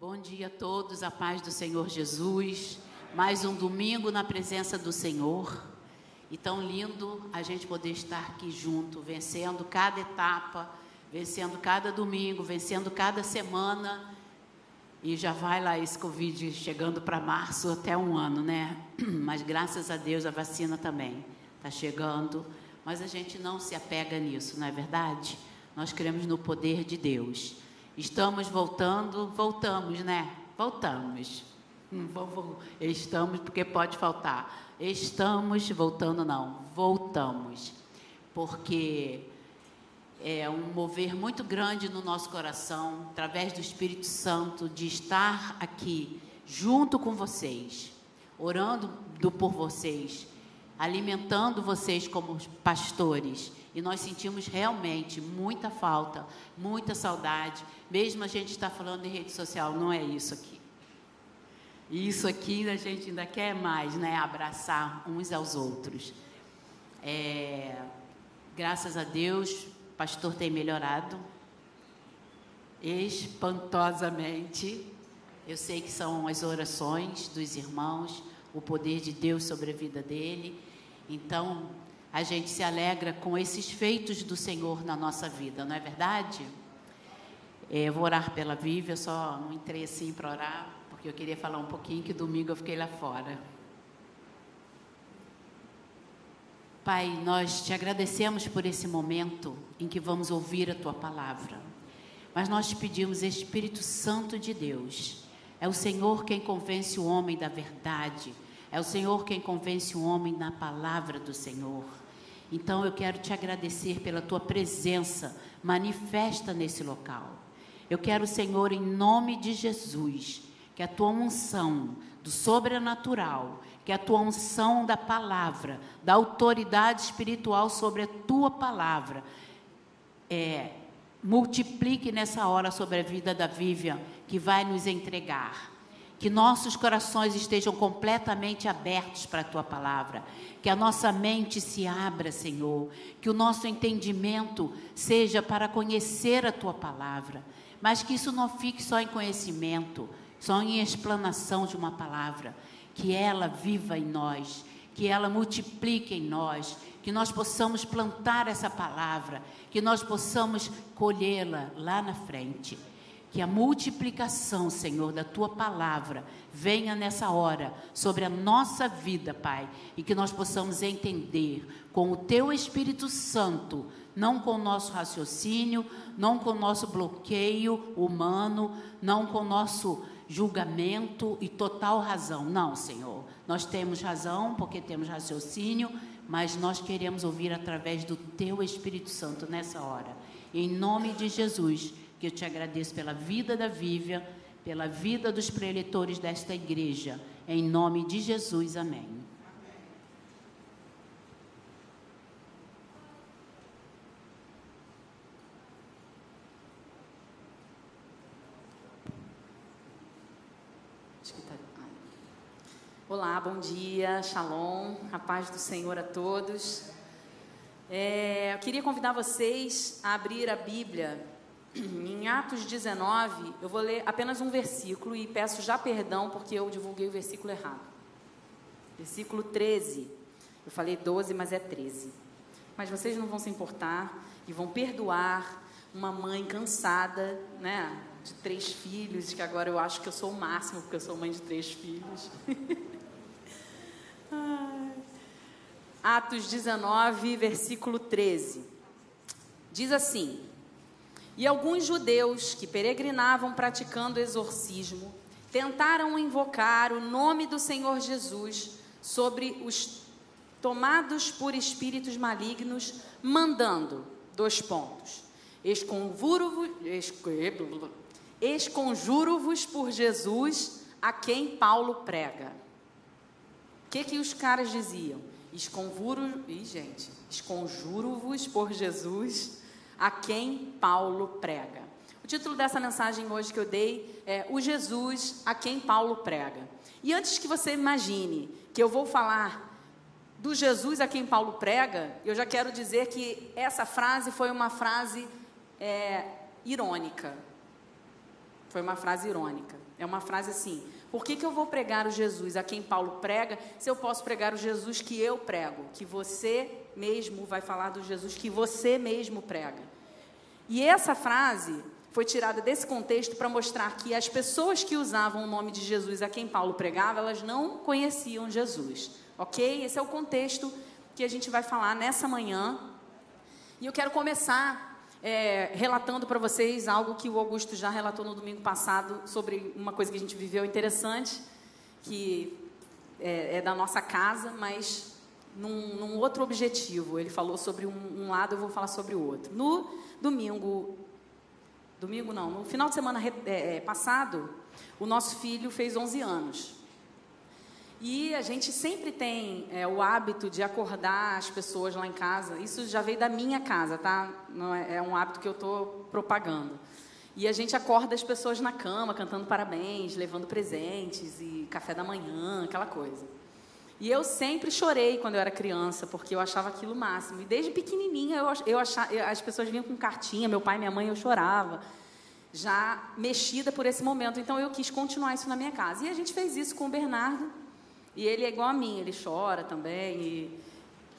Bom dia a todos, a paz do Senhor Jesus. Mais um domingo na presença do Senhor. E tão lindo a gente poder estar aqui junto, vencendo cada etapa, vencendo cada domingo, vencendo cada semana. E já vai lá esse Covid chegando para março até um ano, né? Mas graças a Deus a vacina também está chegando. Mas a gente não se apega nisso, não é verdade? Nós cremos no poder de Deus. Estamos voltando, voltamos, né? Voltamos. Hum, estamos, porque pode faltar. Estamos voltando, não, voltamos. Porque é um mover muito grande no nosso coração, através do Espírito Santo, de estar aqui junto com vocês, orando por vocês, alimentando vocês como pastores e nós sentimos realmente muita falta, muita saudade. Mesmo a gente está falando em rede social, não é isso aqui. Isso aqui a gente ainda quer mais, né? Abraçar uns aos outros. É, graças a Deus, o pastor tem melhorado espantosamente. Eu sei que são as orações dos irmãos, o poder de Deus sobre a vida dele. Então, a gente se alegra com esses feitos do Senhor na nossa vida, não é verdade? É, eu vou orar pela Vívia, só não entrei assim para orar, porque eu queria falar um pouquinho que domingo eu fiquei lá fora. Pai, nós te agradecemos por esse momento em que vamos ouvir a tua palavra. Mas nós te pedimos, Espírito Santo de Deus, é o Senhor quem convence o homem da verdade, é o Senhor quem convence o homem na palavra do Senhor. Então eu quero te agradecer pela tua presença manifesta nesse local. Eu quero, Senhor, em nome de Jesus, que a tua unção do sobrenatural, que a tua unção da palavra, da autoridade espiritual sobre a tua palavra, é, multiplique nessa hora sobre a vida da Vivian, que vai nos entregar. Que nossos corações estejam completamente abertos para a tua palavra. Que a nossa mente se abra, Senhor. Que o nosso entendimento seja para conhecer a tua palavra. Mas que isso não fique só em conhecimento, só em explanação de uma palavra. Que ela viva em nós. Que ela multiplique em nós. Que nós possamos plantar essa palavra. Que nós possamos colhê-la lá na frente. Que a multiplicação, Senhor, da tua palavra venha nessa hora sobre a nossa vida, Pai, e que nós possamos entender com o teu Espírito Santo, não com o nosso raciocínio, não com o nosso bloqueio humano, não com o nosso julgamento e total razão. Não, Senhor. Nós temos razão porque temos raciocínio, mas nós queremos ouvir através do teu Espírito Santo nessa hora. Em nome de Jesus que eu te agradeço pela vida da Vívia, pela vida dos preletores desta igreja. Em nome de Jesus, amém. Tá- Olá, bom dia, shalom, a paz do Senhor a todos. É, eu queria convidar vocês a abrir a Bíblia em Atos 19, eu vou ler apenas um versículo e peço já perdão porque eu divulguei o versículo errado. Versículo 13. Eu falei 12, mas é 13. Mas vocês não vão se importar e vão perdoar uma mãe cansada, né? De três filhos, que agora eu acho que eu sou o máximo, porque eu sou mãe de três filhos. Atos 19, versículo 13. Diz assim: e alguns judeus que peregrinavam praticando exorcismo tentaram invocar o nome do Senhor Jesus sobre os tomados por espíritos malignos, mandando dois pontos. Esconjuro-vos por Jesus a quem Paulo prega. O que, que os caras diziam? Esconjuro, Ih, gente, esconjuro-vos por Jesus a quem Paulo prega. O título dessa mensagem hoje que eu dei é O Jesus a quem Paulo prega. E antes que você imagine que eu vou falar do Jesus a quem Paulo prega, eu já quero dizer que essa frase foi uma frase é, irônica. Foi uma frase irônica. É uma frase assim: por que, que eu vou pregar o Jesus a quem Paulo prega, se eu posso pregar o Jesus que eu prego, que você mesmo vai falar do Jesus que você mesmo prega? E essa frase foi tirada desse contexto para mostrar que as pessoas que usavam o nome de Jesus a quem Paulo pregava, elas não conheciam Jesus, ok? Esse é o contexto que a gente vai falar nessa manhã. E eu quero começar é, relatando para vocês algo que o Augusto já relatou no domingo passado sobre uma coisa que a gente viveu interessante, que é, é da nossa casa, mas num, num, outro objetivo. Ele falou sobre um, um, lado, eu vou falar sobre o outro. No domingo, domingo não, no final de semana é, é passado, o nosso filho fez 11 anos. E a gente sempre tem é, o hábito de acordar as pessoas lá em casa. Isso já veio da minha casa, tá? Não é, é um hábito que eu estou propagando. E a gente acorda as pessoas na cama, cantando parabéns, levando presentes e café da manhã, aquela coisa. E eu sempre chorei quando eu era criança, porque eu achava aquilo máximo. E desde pequenininha eu, eu achava, as pessoas vinham com cartinha, meu pai, minha mãe, eu chorava, já mexida por esse momento. Então eu quis continuar isso na minha casa. E a gente fez isso com o Bernardo e ele é igual a mim, ele chora também. E,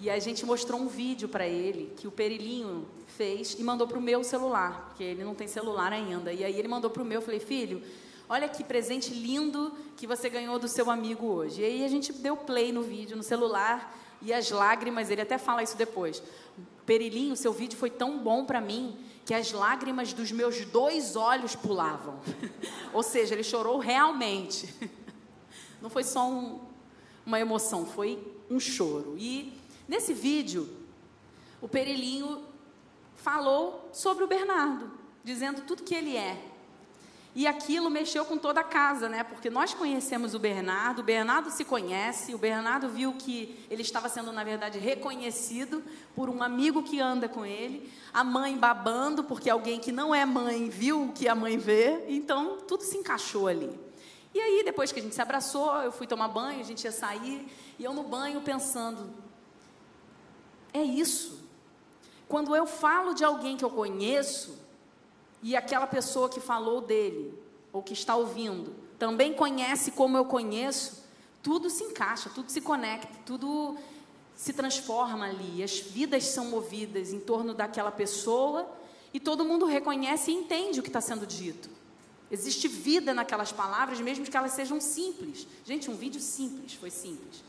e a gente mostrou um vídeo para ele que o Perilinho fez e mandou para o meu celular, porque ele não tem celular ainda. E aí ele mandou para o meu, eu falei, filho, olha que presente lindo que você ganhou do seu amigo hoje. E aí a gente deu play no vídeo, no celular, e as lágrimas, ele até fala isso depois. Perilinho, seu vídeo foi tão bom para mim que as lágrimas dos meus dois olhos pulavam. Ou seja, ele chorou realmente. Não foi só um, uma emoção, foi um choro. E nesse vídeo, o Perilinho falou sobre o Bernardo, dizendo tudo que ele é. E aquilo mexeu com toda a casa, né? Porque nós conhecemos o Bernardo, o Bernardo se conhece, o Bernardo viu que ele estava sendo, na verdade, reconhecido por um amigo que anda com ele, a mãe babando, porque alguém que não é mãe viu o que a mãe vê, então tudo se encaixou ali. E aí, depois que a gente se abraçou, eu fui tomar banho, a gente ia sair, e eu no banho pensando: é isso. Quando eu falo de alguém que eu conheço, e aquela pessoa que falou dele, ou que está ouvindo, também conhece como eu conheço, tudo se encaixa, tudo se conecta, tudo se transforma ali. As vidas são movidas em torno daquela pessoa e todo mundo reconhece e entende o que está sendo dito. Existe vida naquelas palavras, mesmo que elas sejam simples. Gente, um vídeo simples, foi simples.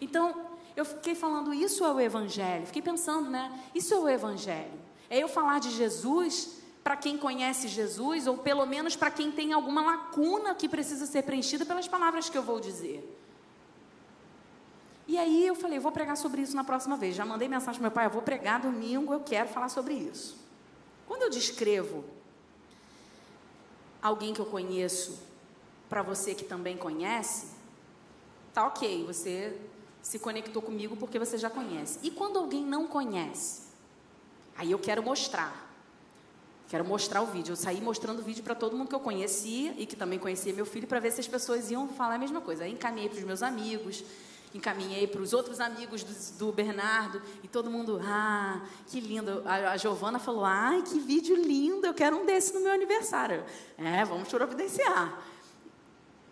Então, eu fiquei falando, isso é o Evangelho. Fiquei pensando, né? Isso é o Evangelho. É eu falar de Jesus para quem conhece Jesus, ou pelo menos para quem tem alguma lacuna que precisa ser preenchida pelas palavras que eu vou dizer. E aí eu falei, eu vou pregar sobre isso na próxima vez. Já mandei mensagem para meu pai, eu vou pregar domingo, eu quero falar sobre isso. Quando eu descrevo alguém que eu conheço para você que também conhece, tá ok, você se conectou comigo porque você já conhece. E quando alguém não conhece, aí eu quero mostrar. Quero mostrar o vídeo. Eu saí mostrando o vídeo para todo mundo que eu conhecia e que também conhecia meu filho para ver se as pessoas iam falar a mesma coisa. Aí encaminhei para os meus amigos, encaminhei para os outros amigos do, do, Bernardo e todo mundo, ah, que lindo. A, a Giovana falou, ai, que vídeo lindo, eu quero um desse no meu aniversário. É, vamos providenciar.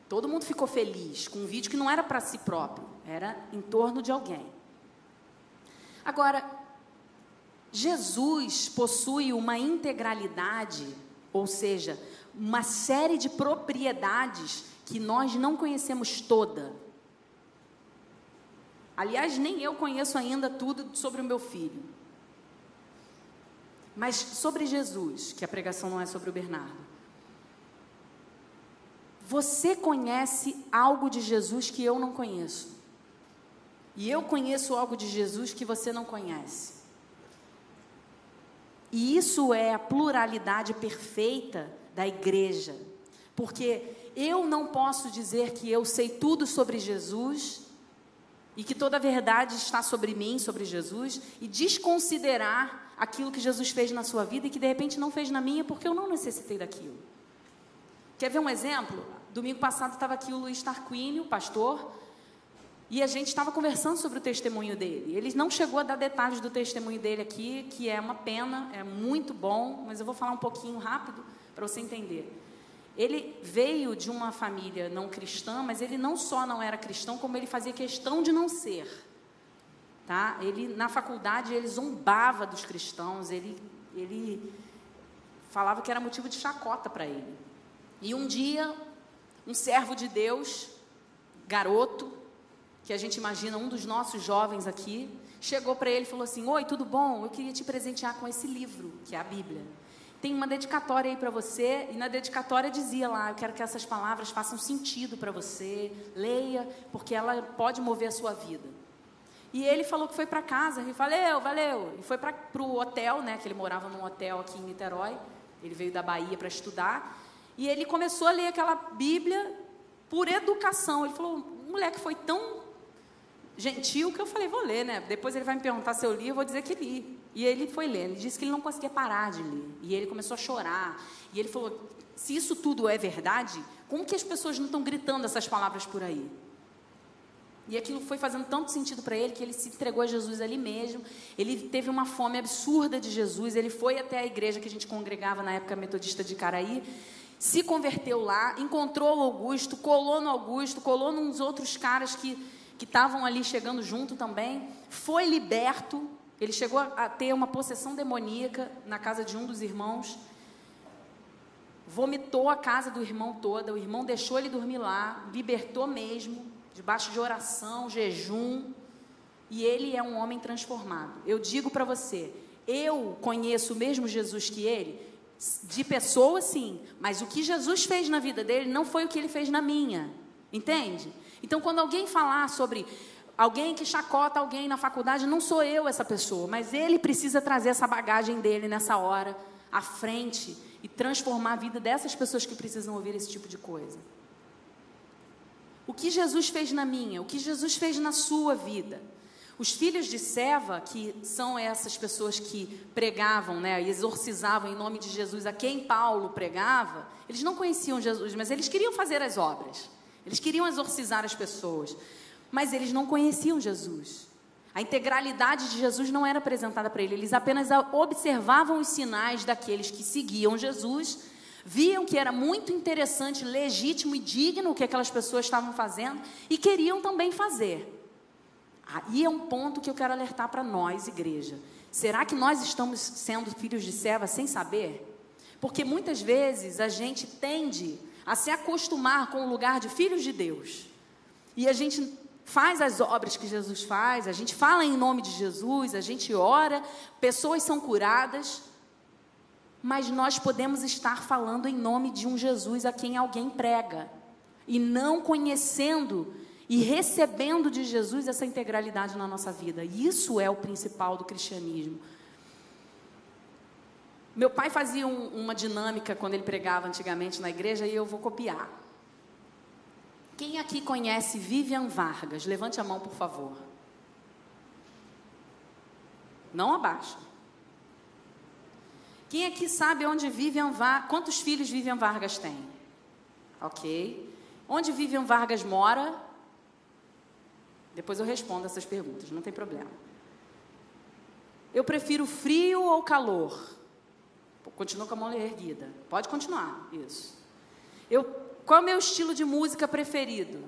Todo mundo ficou feliz com um vídeo que não era para si próprio, era em torno de alguém. Agora, Jesus possui uma integralidade, ou seja, uma série de propriedades que nós não conhecemos toda. Aliás, nem eu conheço ainda tudo sobre o meu filho. Mas sobre Jesus, que a pregação não é sobre o Bernardo. Você conhece algo de Jesus que eu não conheço. E eu conheço algo de Jesus que você não conhece. E isso é a pluralidade perfeita da igreja. Porque eu não posso dizer que eu sei tudo sobre Jesus e que toda a verdade está sobre mim, sobre Jesus, e desconsiderar aquilo que Jesus fez na sua vida e que de repente não fez na minha porque eu não necessitei daquilo. Quer ver um exemplo? Domingo passado estava aqui o Luiz Tarquínio, pastor, e a gente estava conversando sobre o testemunho dele. Ele não chegou a dar detalhes do testemunho dele aqui, que é uma pena, é muito bom, mas eu vou falar um pouquinho rápido para você entender. Ele veio de uma família não cristã, mas ele não só não era cristão, como ele fazia questão de não ser. Tá? Ele na faculdade ele zombava dos cristãos, ele ele falava que era motivo de chacota para ele. E um dia, um servo de Deus, garoto, que a gente imagina um dos nossos jovens aqui, chegou para ele e falou assim: Oi, tudo bom? Eu queria te presentear com esse livro, que é a Bíblia tem uma dedicatória aí para você, e na dedicatória dizia lá: Eu quero que essas palavras façam sentido para você, leia, porque ela pode mover a sua vida. E ele falou que foi para casa, e valeu, valeu. E foi para o hotel, né? Que ele morava num hotel aqui em Niterói. Ele veio da Bahia para estudar. E ele começou a ler aquela Bíblia por educação. Ele falou: o moleque foi tão gentil que eu falei: vou ler, né? Depois ele vai me perguntar se eu li, eu vou dizer que li. E ele foi ler. Ele disse que ele não conseguia parar de ler. E ele começou a chorar. E ele falou: se isso tudo é verdade, como que as pessoas não estão gritando essas palavras por aí? E aquilo foi fazendo tanto sentido para ele que ele se entregou a Jesus ali mesmo. Ele teve uma fome absurda de Jesus. Ele foi até a igreja que a gente congregava na época metodista de Caraí, se converteu lá, encontrou o Augusto, colou no Augusto, colou nos outros caras que que estavam ali chegando junto também. Foi liberto, ele chegou a ter uma possessão demoníaca na casa de um dos irmãos. Vomitou a casa do irmão toda. O irmão deixou ele dormir lá, libertou mesmo, debaixo de oração, jejum. E ele é um homem transformado. Eu digo para você, eu conheço o mesmo Jesus que ele, de pessoa sim, mas o que Jesus fez na vida dele não foi o que ele fez na minha. Entende? Então, quando alguém falar sobre alguém que chacota alguém na faculdade, não sou eu essa pessoa, mas ele precisa trazer essa bagagem dele nessa hora à frente e transformar a vida dessas pessoas que precisam ouvir esse tipo de coisa. O que Jesus fez na minha, o que Jesus fez na sua vida. Os filhos de Seva, que são essas pessoas que pregavam, né, e exorcizavam em nome de Jesus a quem Paulo pregava, eles não conheciam Jesus, mas eles queriam fazer as obras. Eles queriam exorcizar as pessoas mas eles não conheciam Jesus. A integralidade de Jesus não era apresentada para eles, eles apenas observavam os sinais daqueles que seguiam Jesus, viam que era muito interessante, legítimo e digno o que aquelas pessoas estavam fazendo e queriam também fazer. Aí é um ponto que eu quero alertar para nós, igreja. Será que nós estamos sendo filhos de serva sem saber? Porque muitas vezes a gente tende a se acostumar com o lugar de filhos de Deus. E a gente faz as obras que Jesus faz, a gente fala em nome de Jesus, a gente ora, pessoas são curadas, mas nós podemos estar falando em nome de um Jesus a quem alguém prega e não conhecendo e recebendo de Jesus essa integralidade na nossa vida. Isso é o principal do cristianismo. Meu pai fazia um, uma dinâmica quando ele pregava antigamente na igreja e eu vou copiar. Quem aqui conhece Vivian Vargas? Levante a mão, por favor. Não abaixa. Quem aqui sabe onde Vivian Vargas, quantos filhos Vivian Vargas tem? Ok. Onde Vivian Vargas mora? Depois eu respondo essas perguntas, não tem problema. Eu prefiro frio ou calor? Continua com a mão erguida. Pode continuar, isso. Eu qual é o meu estilo de música preferido?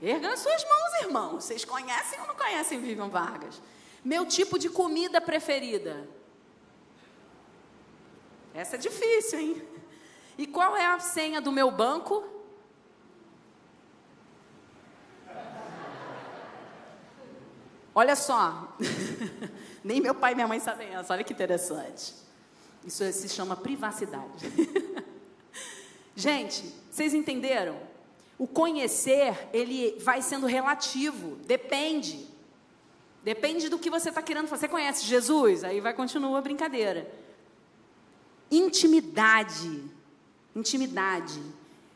Ergam suas mãos, irmãos. Vocês conhecem ou não conhecem Vivian Vargas? Meu tipo de comida preferida? Essa é difícil, hein? E qual é a senha do meu banco? Olha só, nem meu pai e minha mãe sabem essa, olha que interessante. Isso se chama privacidade. Gente, vocês entenderam? O conhecer, ele vai sendo relativo, depende. Depende do que você está querendo fazer. Você conhece Jesus? Aí vai continuar a brincadeira. Intimidade. Intimidade.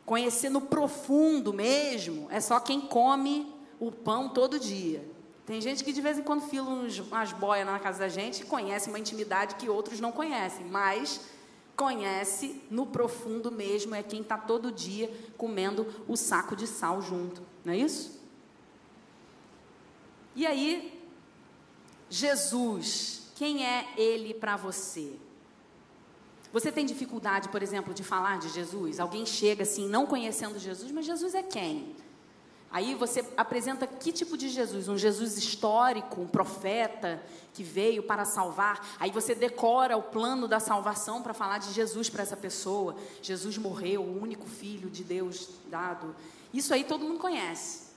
Conhecer no profundo mesmo é só quem come o pão todo dia. Tem gente que de vez em quando fila umas boias na casa da gente e conhece uma intimidade que outros não conhecem, mas conhece no profundo mesmo é quem está todo dia comendo o saco de sal junto, não é isso? E aí, Jesus, quem é ele para você? Você tem dificuldade, por exemplo, de falar de Jesus? Alguém chega assim, não conhecendo Jesus, mas Jesus é quem? Aí você apresenta que tipo de Jesus? Um Jesus histórico, um profeta que veio para salvar. Aí você decora o plano da salvação para falar de Jesus para essa pessoa. Jesus morreu, o único filho de Deus dado. Isso aí todo mundo conhece.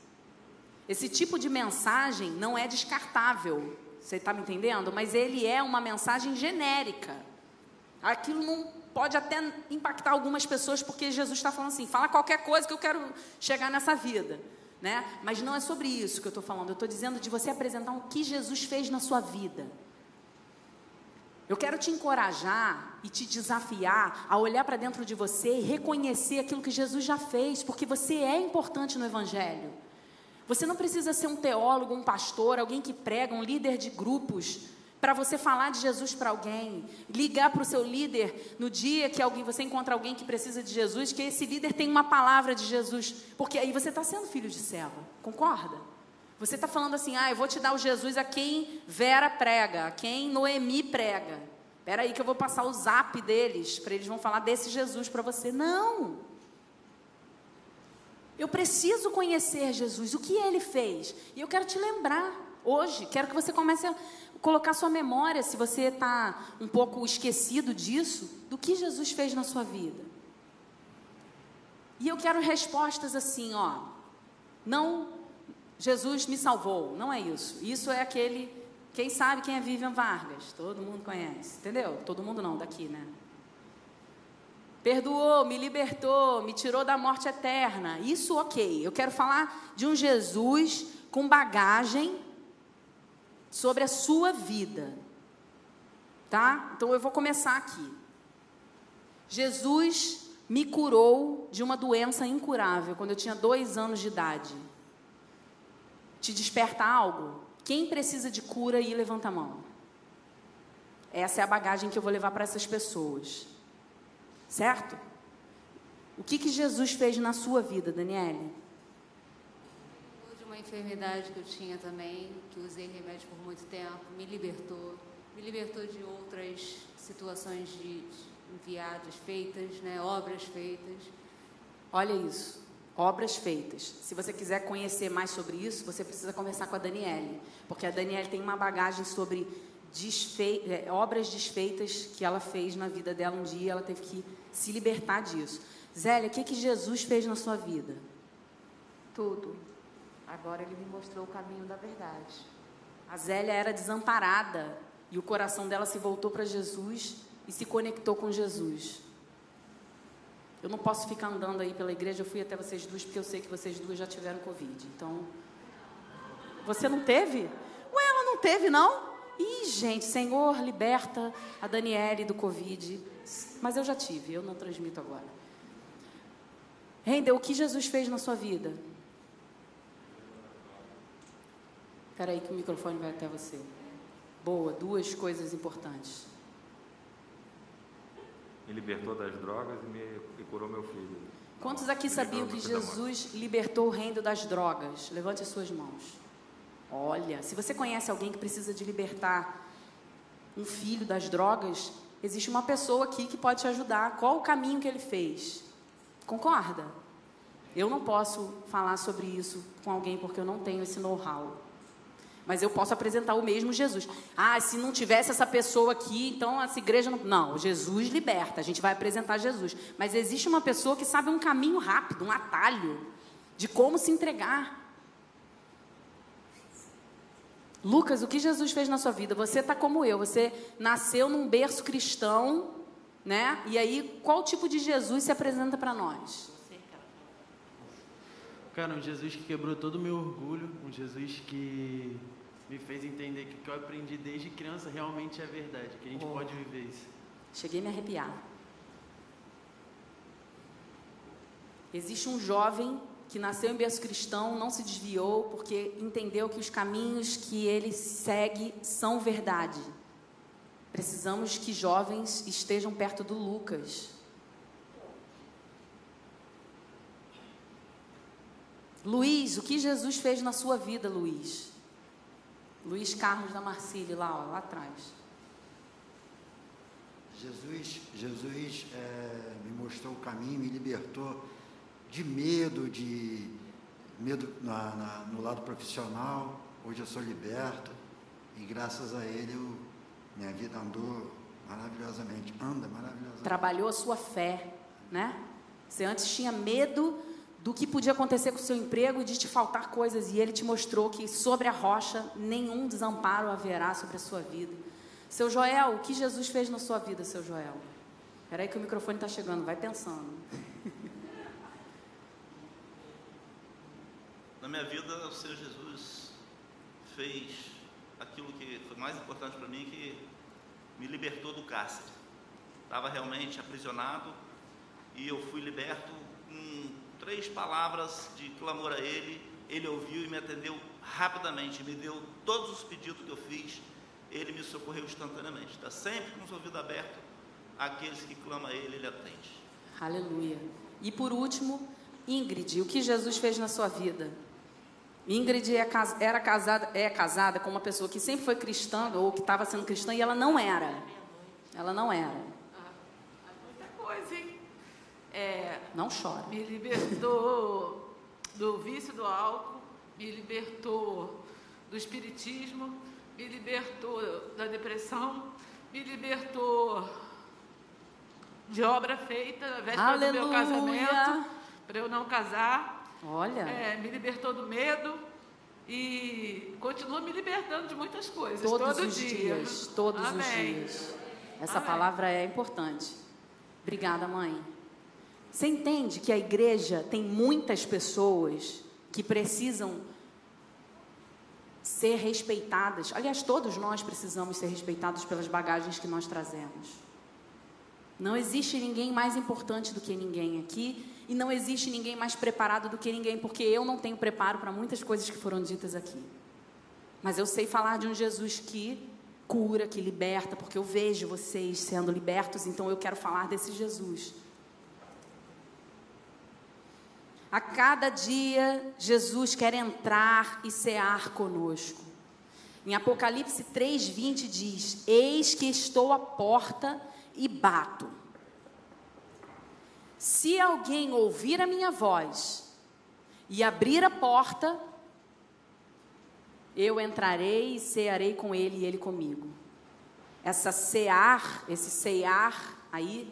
Esse tipo de mensagem não é descartável. Você está me entendendo? Mas ele é uma mensagem genérica. Aquilo não pode até impactar algumas pessoas, porque Jesus está falando assim: fala qualquer coisa que eu quero chegar nessa vida. Né? Mas não é sobre isso que eu estou falando. Eu estou dizendo de você apresentar o que Jesus fez na sua vida. Eu quero te encorajar e te desafiar a olhar para dentro de você e reconhecer aquilo que Jesus já fez, porque você é importante no Evangelho. Você não precisa ser um teólogo, um pastor, alguém que prega, um líder de grupos para você falar de Jesus para alguém, ligar para o seu líder no dia que alguém, você encontra alguém que precisa de Jesus, que esse líder tem uma palavra de Jesus, porque aí você está sendo filho de serva, concorda? Você está falando assim, ah, eu vou te dar o Jesus a quem Vera prega, a quem Noemi prega. Espera aí que eu vou passar o zap deles, para eles vão falar desse Jesus para você. Não! Eu preciso conhecer Jesus, o que ele fez. E eu quero te lembrar hoje, quero que você comece a colocar sua memória, se você está um pouco esquecido disso, do que Jesus fez na sua vida. E eu quero respostas assim, ó. Não, Jesus me salvou, não é isso. Isso é aquele, quem sabe quem é Vivian Vargas? Todo mundo conhece, entendeu? Todo mundo não, daqui, né? Perdoou, me libertou, me tirou da morte eterna. Isso, ok. Eu quero falar de um Jesus com bagagem sobre a sua vida. Tá? Então eu vou começar aqui. Jesus me curou de uma doença incurável quando eu tinha dois anos de idade. Te desperta algo? Quem precisa de cura e levanta a mão. Essa é a bagagem que eu vou levar para essas pessoas. Certo? O que, que Jesus fez na sua vida, Daniele? Uma enfermidade que eu tinha também, que usei remédio por muito tempo, me libertou. Me libertou de outras situações de enviadas feitas, né, obras feitas. Olha isso, obras feitas. Se você quiser conhecer mais sobre isso, você precisa conversar com a Daniele, porque a Daniele tem uma bagagem sobre desfe... É, obras desfeitas que ela fez na vida dela um dia, ela teve que se libertar disso. Zélia, o que, que Jesus fez na sua vida? Tudo. Agora ele me mostrou o caminho da verdade. A Zélia era desamparada e o coração dela se voltou para Jesus e se conectou com Jesus. Eu não posso ficar andando aí pela igreja, eu fui até vocês duas porque eu sei que vocês duas já tiveram Covid. Então, você não teve? Ué, ela não teve, não? Ih, gente, Senhor, liberta a Daniele do Covid. Mas eu já tive, eu não transmito agora. Rendeu, o que Jesus fez na sua vida? Espera aí que o microfone vai até você. Boa, duas coisas importantes. Me libertou das drogas e me e curou meu filho. Quantos aqui sabiam que Jesus libertou o reino das drogas? Levante as suas mãos. Olha, se você conhece alguém que precisa de libertar um filho das drogas, existe uma pessoa aqui que pode te ajudar. Qual o caminho que ele fez? Concorda? Eu não posso falar sobre isso com alguém porque eu não tenho esse know-how. Mas eu posso apresentar o mesmo Jesus. Ah, se não tivesse essa pessoa aqui, então essa igreja não. Não, Jesus liberta, a gente vai apresentar Jesus. Mas existe uma pessoa que sabe um caminho rápido, um atalho, de como se entregar. Lucas, o que Jesus fez na sua vida? Você está como eu, você nasceu num berço cristão, né? E aí, qual tipo de Jesus se apresenta para nós? Cara, um Jesus que quebrou todo o meu orgulho, um Jesus que me fez entender que o que eu aprendi desde criança realmente é verdade, que a gente oh. pode viver isso. Cheguei a me arrepiar. Existe um jovem que nasceu em berço cristão, não se desviou, porque entendeu que os caminhos que ele segue são verdade. Precisamos que jovens estejam perto do Lucas, Luiz, o que Jesus fez na sua vida, Luiz? Luiz Carlos da Marcília, lá, ó, lá atrás. Jesus, Jesus é, me mostrou o caminho, me libertou de medo, de medo na, na, no lado profissional. Hoje eu sou liberto e graças a Ele eu, minha vida andou maravilhosamente, anda maravilhosamente. Trabalhou a sua fé, né? Você antes tinha medo do que podia acontecer com o seu emprego e de te faltar coisas, e ele te mostrou que sobre a rocha nenhum desamparo haverá sobre a sua vida. Seu Joel, o que Jesus fez na sua vida, seu Joel? Espera aí que o microfone está chegando, vai pensando. Na minha vida, o Senhor Jesus fez aquilo que foi mais importante para mim, que me libertou do cárcere. Estava realmente aprisionado e eu fui liberto com três palavras de clamor a Ele. Ele ouviu e me atendeu rapidamente, me deu todos os pedidos que eu fiz. Ele me socorreu instantaneamente. Está sempre com os ouvidos abertos. Aqueles que clamam a Ele, Ele atende. Aleluia. E por último, Ingrid, o que Jesus fez na sua vida? Ingrid é era casada, é casada com uma pessoa que sempre foi cristã ou que estava sendo cristã e ela não era. Ela não era. É, Não chora. me libertou do vício do álcool, me libertou do espiritismo, me libertou da depressão, me libertou de obra feita na véspera do meu Aleluia. casamento, para eu não casar. Olha. É, me libertou do medo e continua me libertando de muitas coisas. Todos todo os dia. dias, todos os Amém. dias. Essa Amém. palavra é importante. Obrigada, mãe. Você entende que a igreja tem muitas pessoas que precisam ser respeitadas. Aliás, todos nós precisamos ser respeitados pelas bagagens que nós trazemos. Não existe ninguém mais importante do que ninguém aqui e não existe ninguém mais preparado do que ninguém, porque eu não tenho preparo para muitas coisas que foram ditas aqui. Mas eu sei falar de um Jesus que cura, que liberta, porque eu vejo vocês sendo libertos, então eu quero falar desse Jesus. A cada dia, Jesus quer entrar e cear conosco. Em Apocalipse 3:20 diz: Eis que estou à porta e bato. Se alguém ouvir a minha voz e abrir a porta, eu entrarei e cearei com ele e ele comigo. Essa cear, esse cear aí,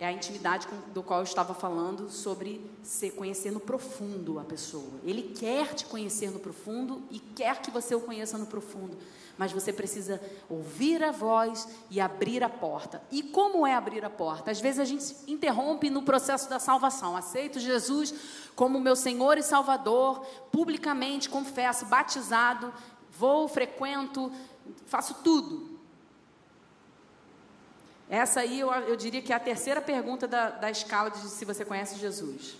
é a intimidade com, do qual eu estava falando sobre se conhecer no profundo a pessoa. Ele quer te conhecer no profundo e quer que você o conheça no profundo. Mas você precisa ouvir a voz e abrir a porta. E como é abrir a porta? Às vezes a gente interrompe no processo da salvação. Aceito Jesus como meu Senhor e Salvador, publicamente confesso, batizado, vou, frequento, faço tudo. Essa aí eu, eu diria que é a terceira pergunta da, da escala de se você conhece Jesus.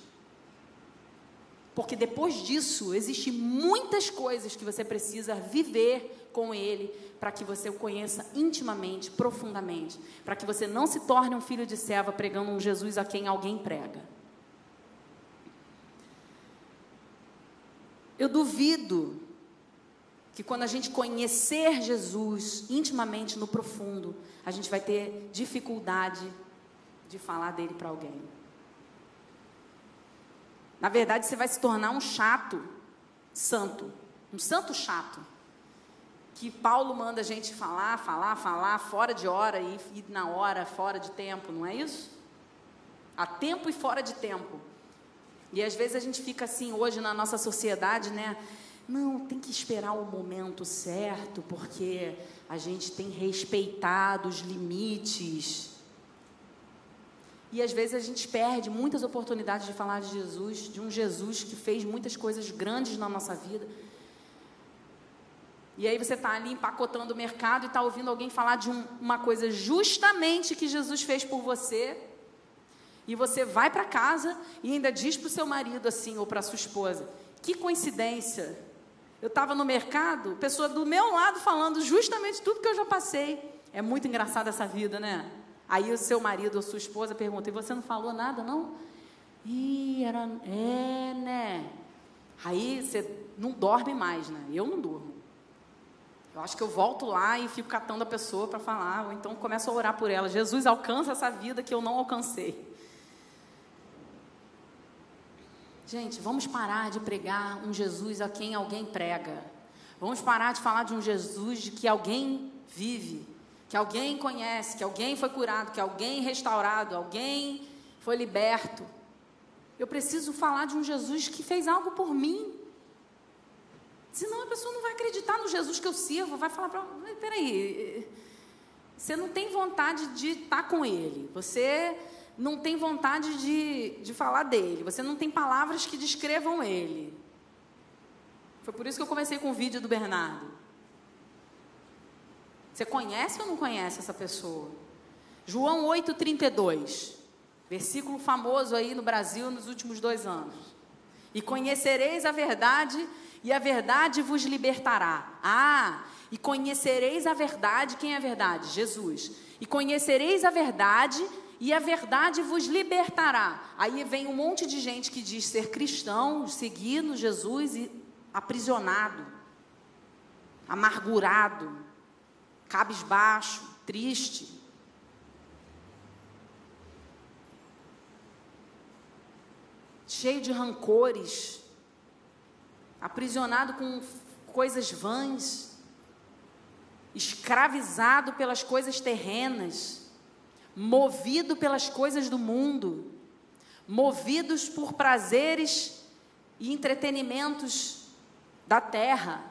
Porque depois disso, existem muitas coisas que você precisa viver com Ele para que você o conheça intimamente, profundamente. Para que você não se torne um filho de serva pregando um Jesus a quem alguém prega. Eu duvido que quando a gente conhecer Jesus intimamente no profundo, a gente vai ter dificuldade de falar dele para alguém. Na verdade, você vai se tornar um chato santo, um santo chato. Que Paulo manda a gente falar, falar, falar, fora de hora e, e na hora, fora de tempo, não é isso? A tempo e fora de tempo. E às vezes a gente fica assim hoje na nossa sociedade, né? Não, tem que esperar o momento certo, porque a gente tem respeitado os limites. E às vezes a gente perde muitas oportunidades de falar de Jesus, de um Jesus que fez muitas coisas grandes na nossa vida. E aí você está ali empacotando o mercado e está ouvindo alguém falar de um, uma coisa justamente que Jesus fez por você. E você vai para casa e ainda diz para o seu marido assim, ou para sua esposa: que coincidência. Eu estava no mercado, pessoa do meu lado falando justamente tudo que eu já passei. É muito engraçada essa vida, né? Aí o seu marido ou sua esposa pergunta: e você não falou nada, não? Ih, era. É, né? Aí você não dorme mais, né? Eu não durmo. Eu acho que eu volto lá e fico catando a pessoa para falar, ou então começo a orar por ela. Jesus, alcança essa vida que eu não alcancei. Gente, vamos parar de pregar um Jesus a quem alguém prega. Vamos parar de falar de um Jesus que alguém vive, que alguém conhece, que alguém foi curado, que alguém restaurado, alguém foi liberto. Eu preciso falar de um Jesus que fez algo por mim. Senão a pessoa não vai acreditar no Jesus que eu sirvo, vai falar para peraí, você não tem vontade de estar com ele, você não tem vontade de, de falar dele, você não tem palavras que descrevam ele. Foi por isso que eu comecei com o vídeo do Bernardo. Você conhece ou não conhece essa pessoa? João 8,32, versículo famoso aí no Brasil nos últimos dois anos. E conhecereis a verdade, e a verdade vos libertará. Ah, e conhecereis a verdade, quem é a verdade? Jesus. E conhecereis a verdade, e a verdade vos libertará. Aí vem um monte de gente que diz ser cristão, seguindo Jesus e aprisionado, amargurado, cabisbaixo, triste. Cheio de rancores, aprisionado com coisas vãs, escravizado pelas coisas terrenas movido pelas coisas do mundo, movidos por prazeres e entretenimentos da terra.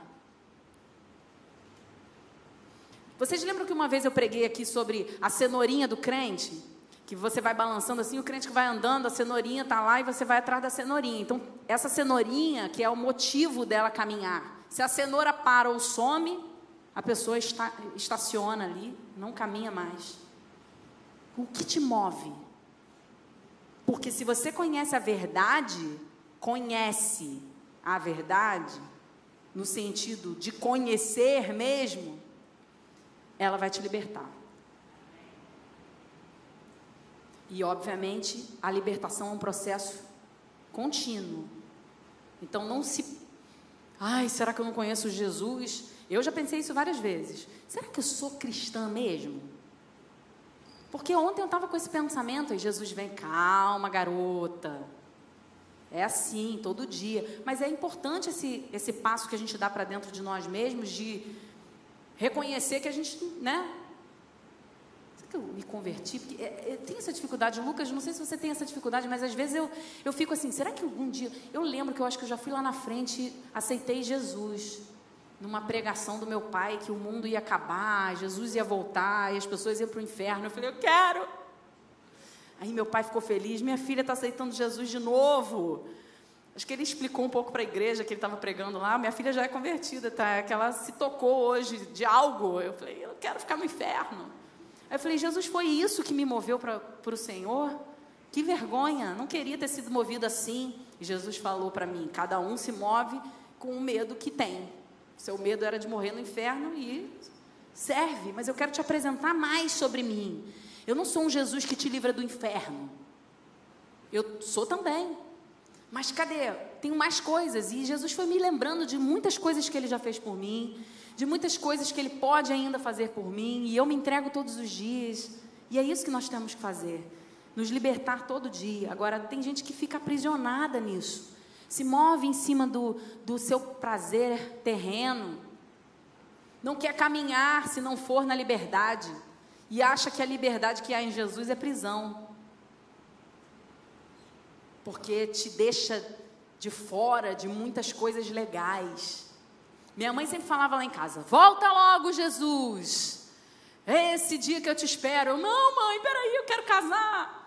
Vocês lembram que uma vez eu preguei aqui sobre a cenourinha do crente? Que você vai balançando assim, o crente que vai andando, a cenourinha está lá e você vai atrás da cenourinha. Então, essa cenourinha que é o motivo dela caminhar. Se a cenoura para ou some, a pessoa está, estaciona ali, não caminha mais. O que te move? Porque se você conhece a verdade, conhece a verdade, no sentido de conhecer mesmo, ela vai te libertar. E, obviamente, a libertação é um processo contínuo. Então, não se. Ai, será que eu não conheço Jesus? Eu já pensei isso várias vezes. Será que eu sou cristã mesmo? Porque ontem eu estava com esse pensamento, e Jesus vem, calma, garota. É assim, todo dia. Mas é importante esse, esse passo que a gente dá para dentro de nós mesmos, de reconhecer que a gente, né? Será que eu me converti? Porque é, é, tem essa dificuldade. Lucas, não sei se você tem essa dificuldade, mas às vezes eu, eu fico assim, será que algum dia... Eu lembro que eu acho que eu já fui lá na frente aceitei Jesus numa pregação do meu pai que o mundo ia acabar, Jesus ia voltar e as pessoas iam para o inferno. Eu falei, eu quero. Aí meu pai ficou feliz, minha filha está aceitando Jesus de novo. Acho que ele explicou um pouco para a igreja que ele estava pregando lá. Minha filha já é convertida, tá? Que ela se tocou hoje de algo. Eu falei, eu quero ficar no inferno. Aí eu falei, Jesus, foi isso que me moveu para o Senhor? Que vergonha, não queria ter sido movido assim. E Jesus falou para mim: cada um se move com o medo que tem. Seu medo era de morrer no inferno e serve, mas eu quero te apresentar mais sobre mim. Eu não sou um Jesus que te livra do inferno. Eu sou também. Mas cadê? Tenho mais coisas. E Jesus foi me lembrando de muitas coisas que ele já fez por mim, de muitas coisas que ele pode ainda fazer por mim. E eu me entrego todos os dias. E é isso que nós temos que fazer. Nos libertar todo dia. Agora, tem gente que fica aprisionada nisso se move em cima do, do seu prazer terreno, não quer caminhar se não for na liberdade, e acha que a liberdade que há em Jesus é prisão, porque te deixa de fora de muitas coisas legais. Minha mãe sempre falava lá em casa: volta logo, Jesus. Esse dia que eu te espero. Eu, não, mãe, peraí, eu quero casar.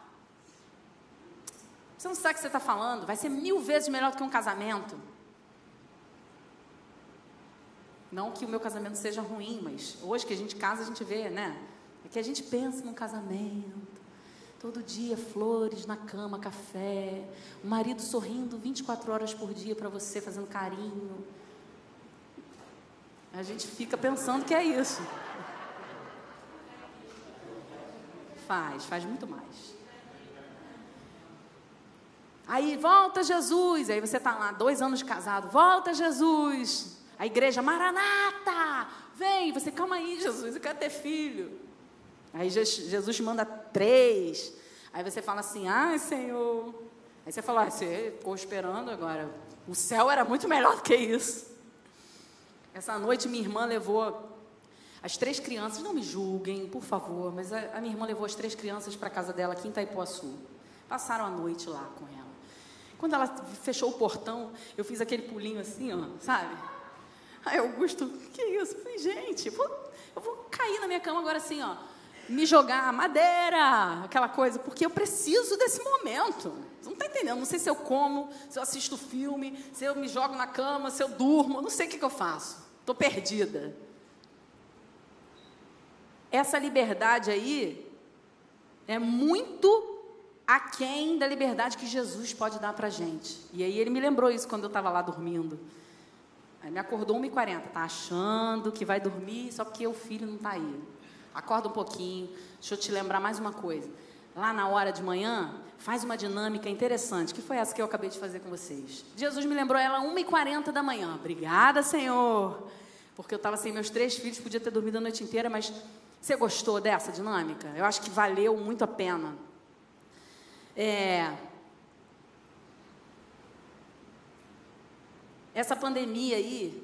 Você não sabe o que você está falando? Vai ser mil vezes melhor do que um casamento. Não que o meu casamento seja ruim, mas hoje que a gente casa, a gente vê, né? É que a gente pensa num casamento. Todo dia, flores na cama, café. O marido sorrindo 24 horas por dia para você, fazendo carinho. A gente fica pensando que é isso. Faz, faz muito mais. Aí volta Jesus, aí você está lá, dois anos de casado, volta Jesus. A igreja, Maranata, vem. Você, calma aí, Jesus, eu quero ter filho. Aí Jesus manda três. Aí você fala assim, ai, Senhor. Aí você fala, ah, você ficou esperando agora. O céu era muito melhor do que isso. Essa noite minha irmã levou as três crianças, não me julguem, por favor, mas a, a minha irmã levou as três crianças para casa dela aqui em Itaipuaçu. Passaram a noite lá com ela. Quando ela fechou o portão, eu fiz aquele pulinho assim, ó, sabe? Aí Augusto, que isso? Eu falei, gente, eu vou, eu vou cair na minha cama agora assim, ó. Me jogar madeira, aquela coisa, porque eu preciso desse momento. Você não está entendendo? Não sei se eu como, se eu assisto filme, se eu me jogo na cama, se eu durmo, não sei o que, que eu faço. Estou perdida. Essa liberdade aí é muito aquém da liberdade que Jesus pode dar para a gente. E aí ele me lembrou isso quando eu estava lá dormindo. Aí me acordou 1h40, tá achando que vai dormir só porque o filho não está aí. Acorda um pouquinho, deixa eu te lembrar mais uma coisa. Lá na hora de manhã, faz uma dinâmica interessante, que foi essa que eu acabei de fazer com vocês. Jesus me lembrou ela 1h40 da manhã. Obrigada, Senhor. Porque eu estava sem meus três filhos, podia ter dormido a noite inteira, mas você gostou dessa dinâmica? Eu acho que valeu muito a pena. É, essa pandemia aí,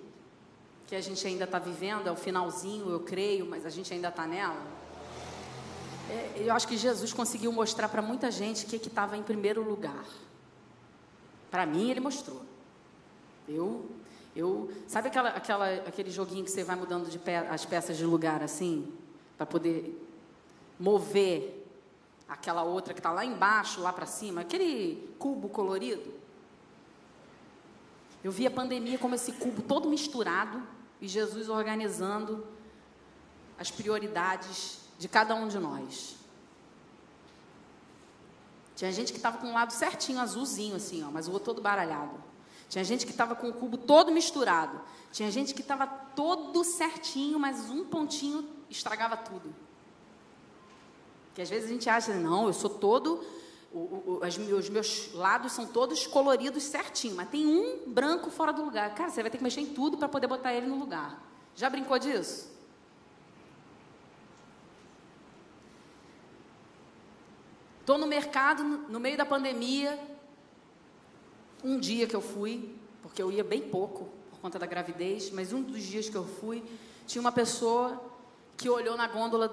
que a gente ainda está vivendo, é o finalzinho, eu creio, mas a gente ainda está nela. É, eu acho que Jesus conseguiu mostrar para muita gente o que estava em primeiro lugar. Para mim, ele mostrou. Eu, eu, sabe aquela, aquela, aquele joguinho que você vai mudando de pé, as peças de lugar assim, para poder mover aquela outra que está lá embaixo, lá para cima, aquele cubo colorido. Eu vi a pandemia como esse cubo todo misturado e Jesus organizando as prioridades de cada um de nós. Tinha gente que estava com um lado certinho, azulzinho assim, ó, mas o outro todo baralhado. Tinha gente que estava com o cubo todo misturado. Tinha gente que estava todo certinho, mas um pontinho estragava tudo. Que às vezes a gente acha, não, eu sou todo, o, o, meus, os meus lados são todos coloridos certinho, mas tem um branco fora do lugar. Cara, você vai ter que mexer em tudo para poder botar ele no lugar. Já brincou disso? Estou no mercado, no meio da pandemia. Um dia que eu fui, porque eu ia bem pouco por conta da gravidez, mas um dos dias que eu fui, tinha uma pessoa que olhou na gôndola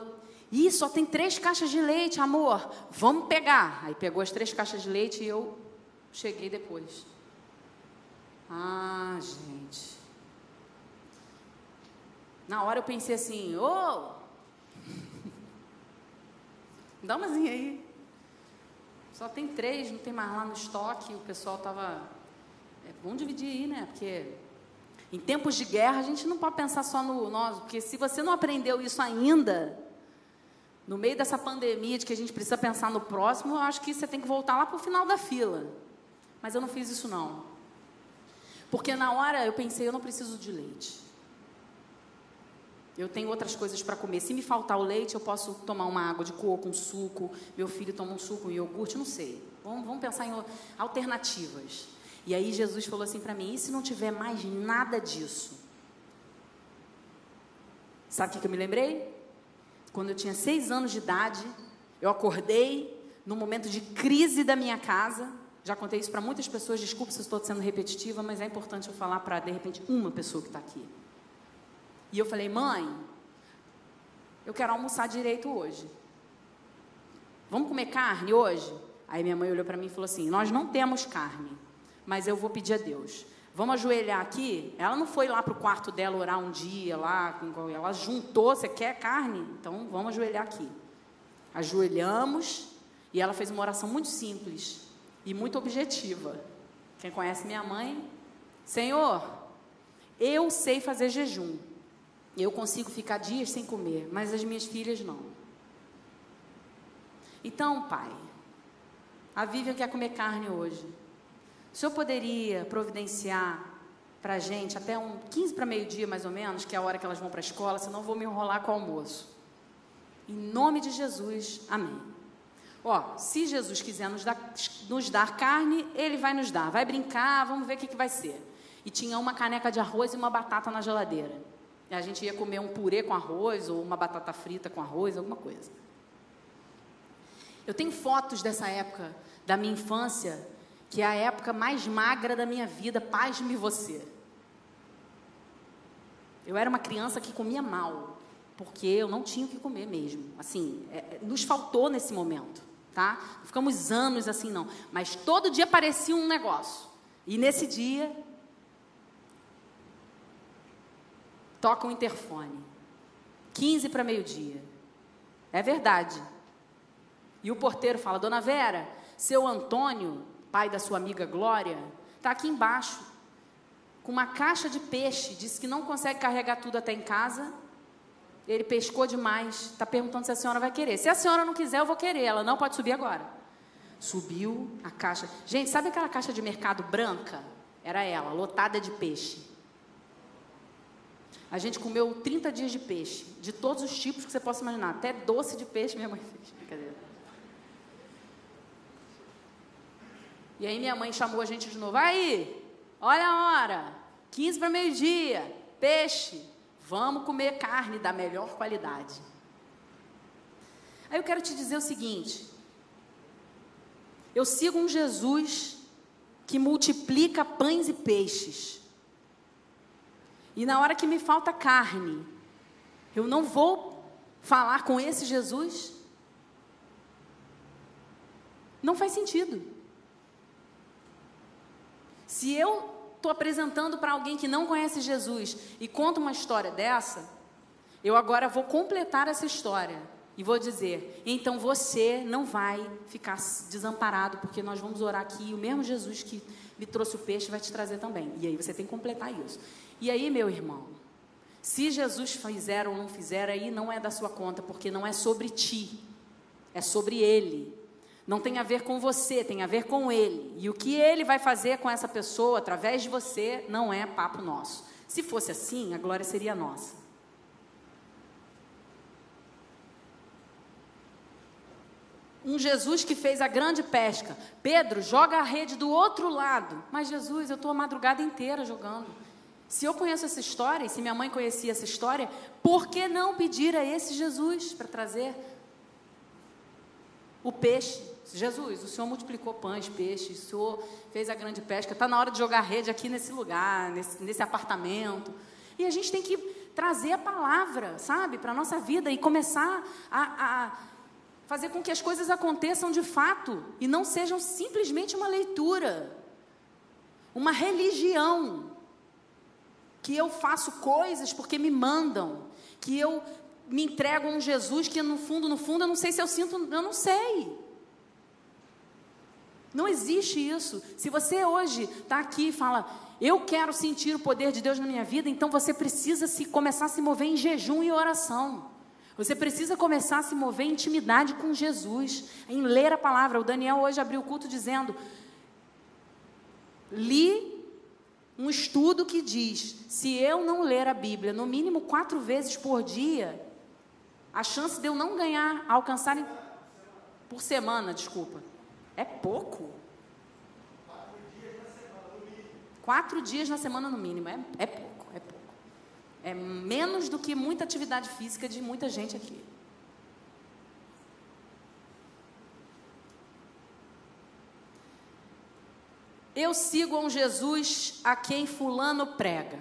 Ih, só tem três caixas de leite, amor. Vamos pegar. Aí pegou as três caixas de leite e eu cheguei depois. Ah, gente. Na hora eu pensei assim, ô, oh, dá uma aí. Só tem três, não tem mais lá no estoque. O pessoal tava. É bom dividir aí, né? Porque em tempos de guerra a gente não pode pensar só no nós, porque se você não aprendeu isso ainda, no meio dessa pandemia de que a gente precisa pensar no próximo, eu acho que você tem que voltar lá para o final da fila. Mas eu não fiz isso não. Porque na hora eu pensei, eu não preciso de leite. Eu tenho outras coisas para comer. Se me faltar o leite, eu posso tomar uma água de coco, um suco. Meu filho toma um suco, um iogurte, não sei. Vamos, vamos pensar em alternativas. E aí Jesus falou assim para mim: e se não tiver mais nada disso? Sabe o que, que eu me lembrei? Quando eu tinha seis anos de idade, eu acordei no momento de crise da minha casa. Já contei isso para muitas pessoas, desculpe se estou sendo repetitiva, mas é importante eu falar para, de repente, uma pessoa que está aqui. E eu falei, mãe, eu quero almoçar direito hoje. Vamos comer carne hoje? Aí minha mãe olhou para mim e falou assim: Nós não temos carne, mas eu vou pedir a Deus. Vamos ajoelhar aqui? Ela não foi lá para o quarto dela orar um dia lá, ela juntou, você quer carne? Então vamos ajoelhar aqui. Ajoelhamos e ela fez uma oração muito simples e muito objetiva. Quem conhece minha mãe? Senhor, eu sei fazer jejum. Eu consigo ficar dias sem comer, mas as minhas filhas não. Então, pai, a Vivian quer comer carne hoje. O senhor poderia providenciar para a gente até um 15 para meio-dia, mais ou menos, que é a hora que elas vão para a escola, senão vou me enrolar com o almoço. Em nome de Jesus, amém. Ó, se Jesus quiser nos dar, nos dar carne, ele vai nos dar. Vai brincar, vamos ver o que, que vai ser. E tinha uma caneca de arroz e uma batata na geladeira. A gente ia comer um purê com arroz ou uma batata frita com arroz, alguma coisa. Eu tenho fotos dessa época, da minha infância, que é a época mais magra da minha vida, paz-me você. Eu era uma criança que comia mal, porque eu não tinha o que comer mesmo. Assim, é, é nos faltou nesse momento, tá? Não ficamos anos assim, não. Mas todo dia parecia um negócio. E nesse dia, toca o interfone. 15 para meio-dia. É verdade. E o porteiro fala: Dona Vera, seu Antônio, pai da sua amiga Glória, está aqui embaixo, com uma caixa de peixe. Disse que não consegue carregar tudo até em casa. Ele pescou demais. Está perguntando se a senhora vai querer. Se a senhora não quiser, eu vou querer. Ela não pode subir agora. Subiu a caixa. Gente, sabe aquela caixa de mercado branca? Era ela, lotada de peixe. A gente comeu 30 dias de peixe, de todos os tipos que você possa imaginar. Até doce de peixe minha mãe fez. E aí minha mãe chamou a gente de novo. Aí, olha a hora. 15 para meio-dia. Peixe. Vamos comer carne da melhor qualidade. Aí eu quero te dizer o seguinte. Eu sigo um Jesus que multiplica pães e peixes. E na hora que me falta carne, eu não vou falar com esse Jesus? Não faz sentido. Se eu estou apresentando para alguém que não conhece Jesus e conta uma história dessa, eu agora vou completar essa história e vou dizer: então você não vai ficar desamparado, porque nós vamos orar aqui e o mesmo Jesus que me trouxe o peixe vai te trazer também. E aí você tem que completar isso. E aí, meu irmão, se Jesus fizer ou não fizer, aí não é da sua conta, porque não é sobre ti, é sobre Ele. Não tem a ver com você, tem a ver com ele. E o que ele vai fazer com essa pessoa através de você não é papo nosso. Se fosse assim, a glória seria nossa. Um Jesus que fez a grande pesca. Pedro, joga a rede do outro lado. Mas Jesus, eu estou a madrugada inteira jogando. Se eu conheço essa história, e se minha mãe conhecia essa história, por que não pedir a esse Jesus para trazer o peixe? Jesus, o Senhor multiplicou pães, peixes, o Senhor fez a grande pesca, está na hora de jogar rede aqui nesse lugar, nesse, nesse apartamento. E a gente tem que trazer a palavra, sabe, para a nossa vida e começar a, a fazer com que as coisas aconteçam de fato e não sejam simplesmente uma leitura, uma religião. Que eu faço coisas porque me mandam, que eu me entrego a um Jesus que no fundo, no fundo, eu não sei se eu sinto, eu não sei. Não existe isso. Se você hoje está aqui e fala, eu quero sentir o poder de Deus na minha vida, então você precisa se começar a se mover em jejum e oração. Você precisa começar a se mover em intimidade com Jesus, em ler a palavra. O Daniel hoje abriu o culto dizendo: li um estudo que diz: se eu não ler a Bíblia no mínimo quatro vezes por dia, a chance de eu não ganhar, alcançar por semana, desculpa, é pouco. Quatro dias na semana no mínimo. É, é pouco, é pouco. É menos do que muita atividade física de muita gente aqui. Eu sigo um Jesus a quem Fulano prega.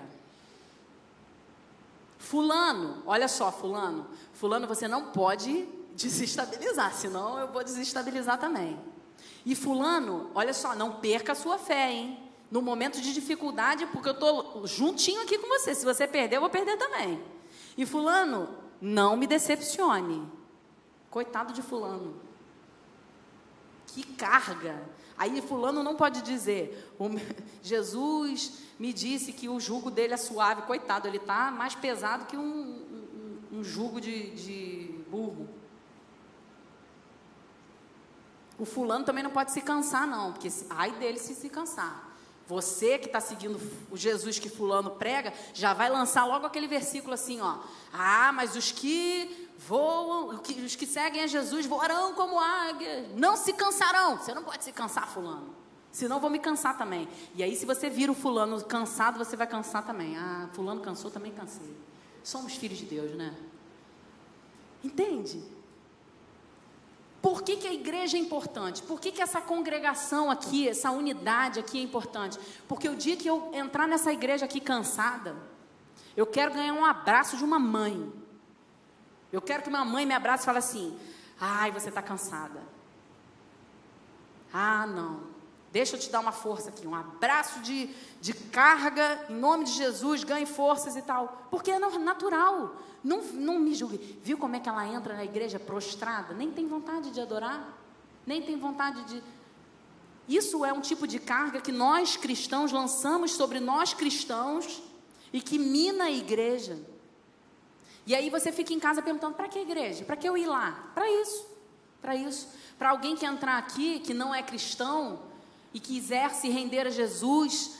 Fulano, olha só, Fulano. Fulano, você não pode desestabilizar, senão eu vou desestabilizar também. E fulano, olha só, não perca a sua fé, hein? No momento de dificuldade, porque eu estou juntinho aqui com você. Se você perder, eu vou perder também. E fulano, não me decepcione. Coitado de fulano. Que carga. Aí fulano não pode dizer, Jesus me disse que o jugo dele é suave. Coitado, ele está mais pesado que um, um, um jugo de, de burro. O fulano também não pode se cansar, não, porque ai dele se se cansar. Você que está seguindo o Jesus que fulano prega, já vai lançar logo aquele versículo assim, ó. Ah, mas os que voam, os que seguem a Jesus voarão como águia, não se cansarão. Você não pode se cansar, fulano. Senão vou me cansar também. E aí, se você vira o fulano cansado, você vai cansar também. Ah, fulano cansou, também cansei. somos filhos de Deus, né? Entende? Por que, que a igreja é importante? Por que, que essa congregação aqui, essa unidade aqui é importante? Porque o dia que eu entrar nessa igreja aqui cansada, eu quero ganhar um abraço de uma mãe. Eu quero que uma mãe me abrace e fale assim: ai, você está cansada. Ah, não. Deixa eu te dar uma força aqui, um abraço de, de carga, em nome de Jesus, ganhe forças e tal. Porque é natural. Não, não me julgue. Viu como é que ela entra na igreja prostrada? Nem tem vontade de adorar, nem tem vontade de. Isso é um tipo de carga que nós cristãos lançamos sobre nós cristãos e que mina a igreja. E aí você fica em casa perguntando: para que igreja? Para que eu ir lá? Para isso. Para isso. Para alguém que entrar aqui, que não é cristão, e quiser se render a Jesus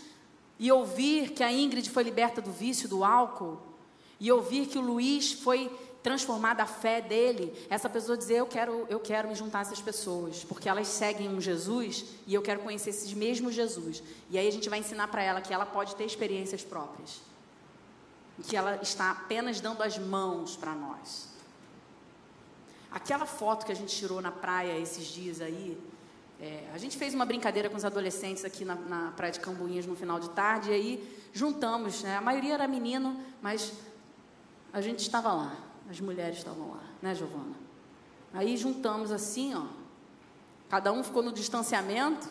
e ouvir que a Ingrid foi liberta do vício do álcool e ouvir que o Luiz foi transformada a fé dele, essa pessoa dizer eu quero eu quero me juntar a essas pessoas, porque elas seguem um Jesus e eu quero conhecer esses mesmos Jesus. E aí a gente vai ensinar para ela que ela pode ter experiências próprias. Que ela está apenas dando as mãos para nós. Aquela foto que a gente tirou na praia esses dias aí, é, a gente fez uma brincadeira com os adolescentes aqui na, na Praia de Cambuinhas no final de tarde, e aí juntamos, né? a maioria era menino, mas a gente estava lá, as mulheres estavam lá, né, Giovana? Aí juntamos assim, ó, cada um ficou no distanciamento,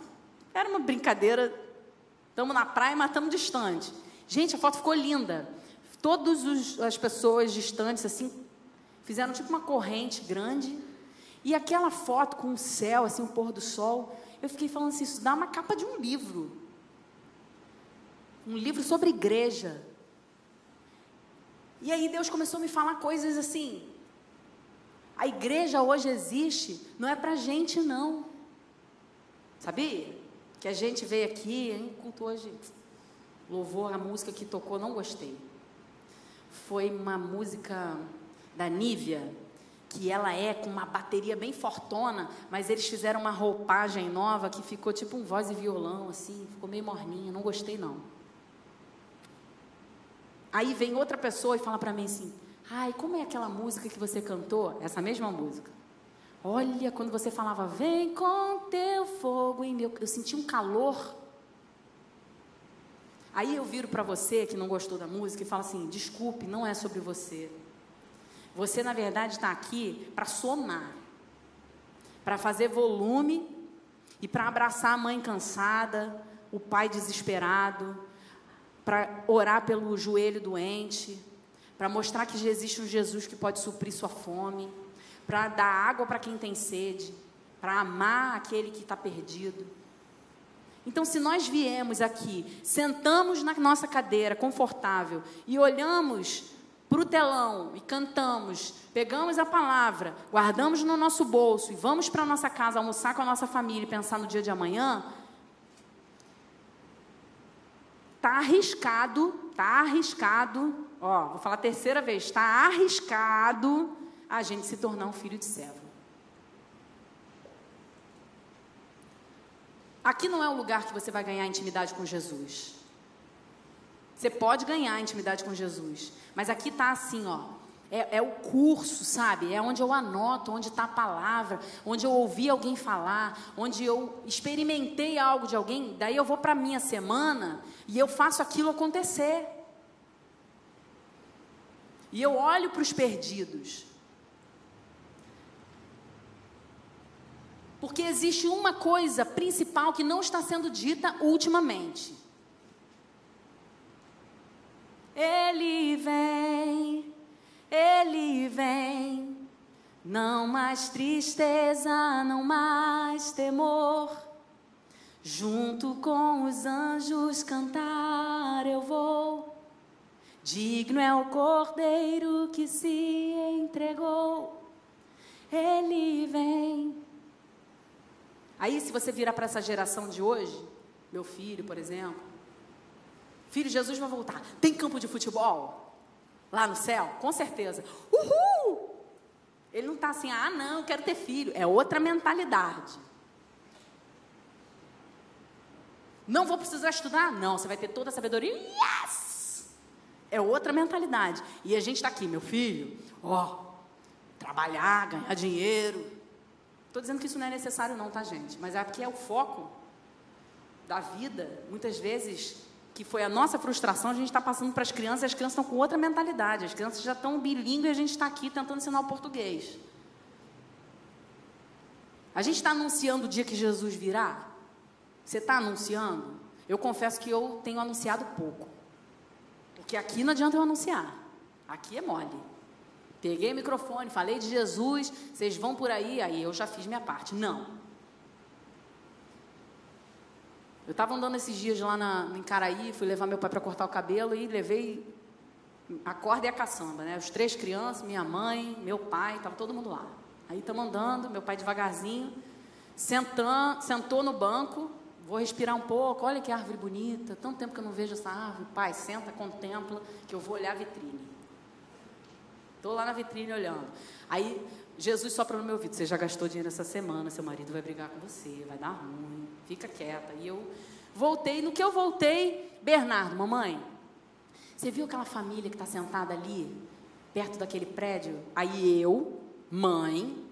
era uma brincadeira, estamos na praia, mas estamos distante. Gente, a foto ficou linda. Todas as pessoas distantes, assim, fizeram tipo uma corrente grande, e aquela foto com o céu, assim, o pôr do sol, eu fiquei falando assim, isso dá uma capa de um livro. Um livro sobre igreja. E aí Deus começou a me falar coisas assim. A igreja hoje existe, não é para gente não. Sabia? Que a gente veio aqui, em culto hoje, louvor, a música que tocou, não gostei. Foi uma música da Nívia, que ela é com uma bateria bem fortona, mas eles fizeram uma roupagem nova que ficou tipo um voz e violão, assim, ficou meio morninha, não gostei não. Aí vem outra pessoa e fala para mim assim: "Ai, como é aquela música que você cantou? Essa mesma música. Olha, quando você falava: "Vem com teu fogo em meu", eu senti um calor. Aí eu viro para você que não gostou da música e falo assim: "Desculpe, não é sobre você. Você, na verdade, está aqui para somar, para fazer volume e para abraçar a mãe cansada, o pai desesperado, para orar pelo joelho doente, para mostrar que existe um Jesus que pode suprir sua fome, para dar água para quem tem sede, para amar aquele que está perdido. Então, se nós viemos aqui, sentamos na nossa cadeira confortável e olhamos para o telão e cantamos, pegamos a palavra, guardamos no nosso bolso e vamos para a nossa casa almoçar com a nossa família e pensar no dia de amanhã, tá arriscado, tá arriscado, ó, vou falar a terceira vez, está arriscado a gente se tornar um filho de servo. Aqui não é o lugar que você vai ganhar intimidade com Jesus. Você pode ganhar intimidade com Jesus, mas aqui está assim, ó. É, é, o curso, sabe? É onde eu anoto, onde está a palavra, onde eu ouvi alguém falar, onde eu experimentei algo de alguém. Daí eu vou para a minha semana e eu faço aquilo acontecer. E eu olho para os perdidos. Porque existe uma coisa principal que não está sendo dita ultimamente. Ele vem, ele vem. Não mais tristeza, não mais temor. Junto com os anjos cantar eu vou. Digno é o cordeiro que se entregou. Ele vem. Aí, se você virar para essa geração de hoje, meu filho, por exemplo, Filho, Jesus vai voltar. Tem campo de futebol? Lá no céu? Com certeza. Uhul! Ele não está assim, ah, não, eu quero ter filho. É outra mentalidade. Não vou precisar estudar? Não, você vai ter toda a sabedoria. Yes! É outra mentalidade. E a gente está aqui, meu filho, ó, trabalhar, ganhar dinheiro. Estou dizendo que isso não é necessário, não, tá, gente? Mas é porque é o foco da vida, muitas vezes, que foi a nossa frustração, a gente está passando para as crianças, as crianças estão com outra mentalidade. As crianças já estão bilíngues e a gente está aqui tentando ensinar o português. A gente está anunciando o dia que Jesus virá? Você está anunciando? Eu confesso que eu tenho anunciado pouco. Porque aqui não adianta eu anunciar. Aqui é mole. Peguei o microfone, falei de Jesus, vocês vão por aí, aí eu já fiz minha parte. Não. Eu estava andando esses dias lá na, em Caraí, fui levar meu pai para cortar o cabelo e levei a corda e a caçamba, né? Os três crianças, minha mãe, meu pai, estava todo mundo lá. Aí estamos andando, meu pai devagarzinho, sentando, sentou no banco, vou respirar um pouco, olha que árvore bonita, tanto tempo que eu não vejo essa árvore. Pai, senta, contempla, que eu vou olhar a vitrine. Estou lá na vitrine olhando. Aí Jesus sopra no meu ouvido, você já gastou dinheiro essa semana, seu marido vai brigar com você, vai dar ruim, fica quieta. E eu voltei, no que eu voltei, Bernardo, mamãe, você viu aquela família que está sentada ali, perto daquele prédio? Aí eu, mãe,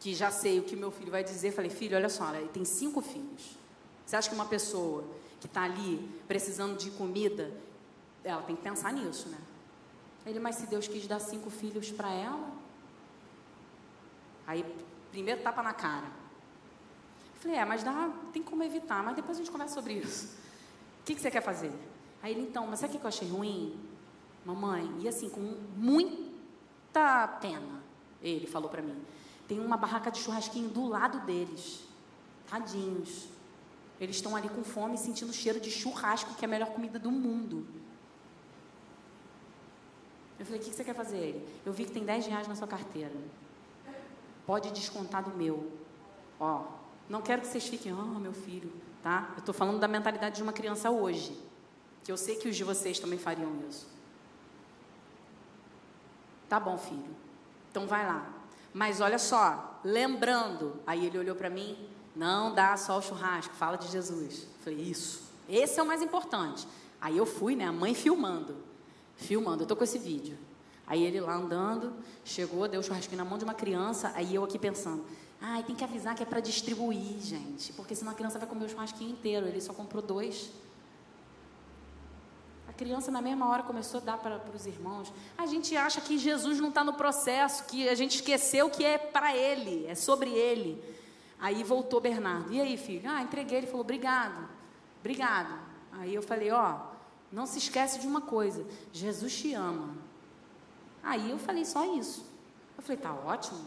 que já sei o que meu filho vai dizer, falei, filho, olha só, ele tem cinco filhos. Você acha que uma pessoa que está ali precisando de comida, ela tem que pensar nisso, né? Ele, mas se Deus quis dar cinco filhos para ela? Aí, primeiro tapa na cara. Falei, é, mas dá, tem como evitar, mas depois a gente conversa sobre isso. O que, que você quer fazer? Aí ele, então, mas sabe o que eu achei ruim? Mamãe, e assim, com muita pena, ele falou para mim. Tem uma barraca de churrasquinho do lado deles. Tadinhos. Eles estão ali com fome, sentindo o cheiro de churrasco, que é a melhor comida do mundo. Eu falei, o que você quer fazer? Ele, eu vi que tem 10 reais na sua carteira. Pode descontar do meu. Ó, não quero que vocês fiquem, ah, oh, meu filho, tá? Eu estou falando da mentalidade de uma criança hoje. Que eu sei que os de vocês também fariam isso. Tá bom, filho. Então vai lá. Mas olha só, lembrando, aí ele olhou para mim, não dá só o churrasco, fala de Jesus. Eu falei, isso. Esse é o mais importante. Aí eu fui, né, a mãe filmando. Filmando, eu tô com esse vídeo. Aí ele lá andando, chegou, deu o churrasquinho na mão de uma criança, aí eu aqui pensando, ai, tem que avisar que é para distribuir, gente, porque senão a criança vai comer o churrasquinho inteiro, ele só comprou dois. A criança, na mesma hora, começou a dar para os irmãos. A gente acha que Jesus não está no processo, que a gente esqueceu que é para ele, é sobre ele. Aí voltou Bernardo. E aí, filho? Ah, entreguei. Ele falou, obrigado, obrigado. Aí eu falei, ó, não se esquece de uma coisa: Jesus te ama. Aí eu falei só isso. Eu falei, tá ótimo.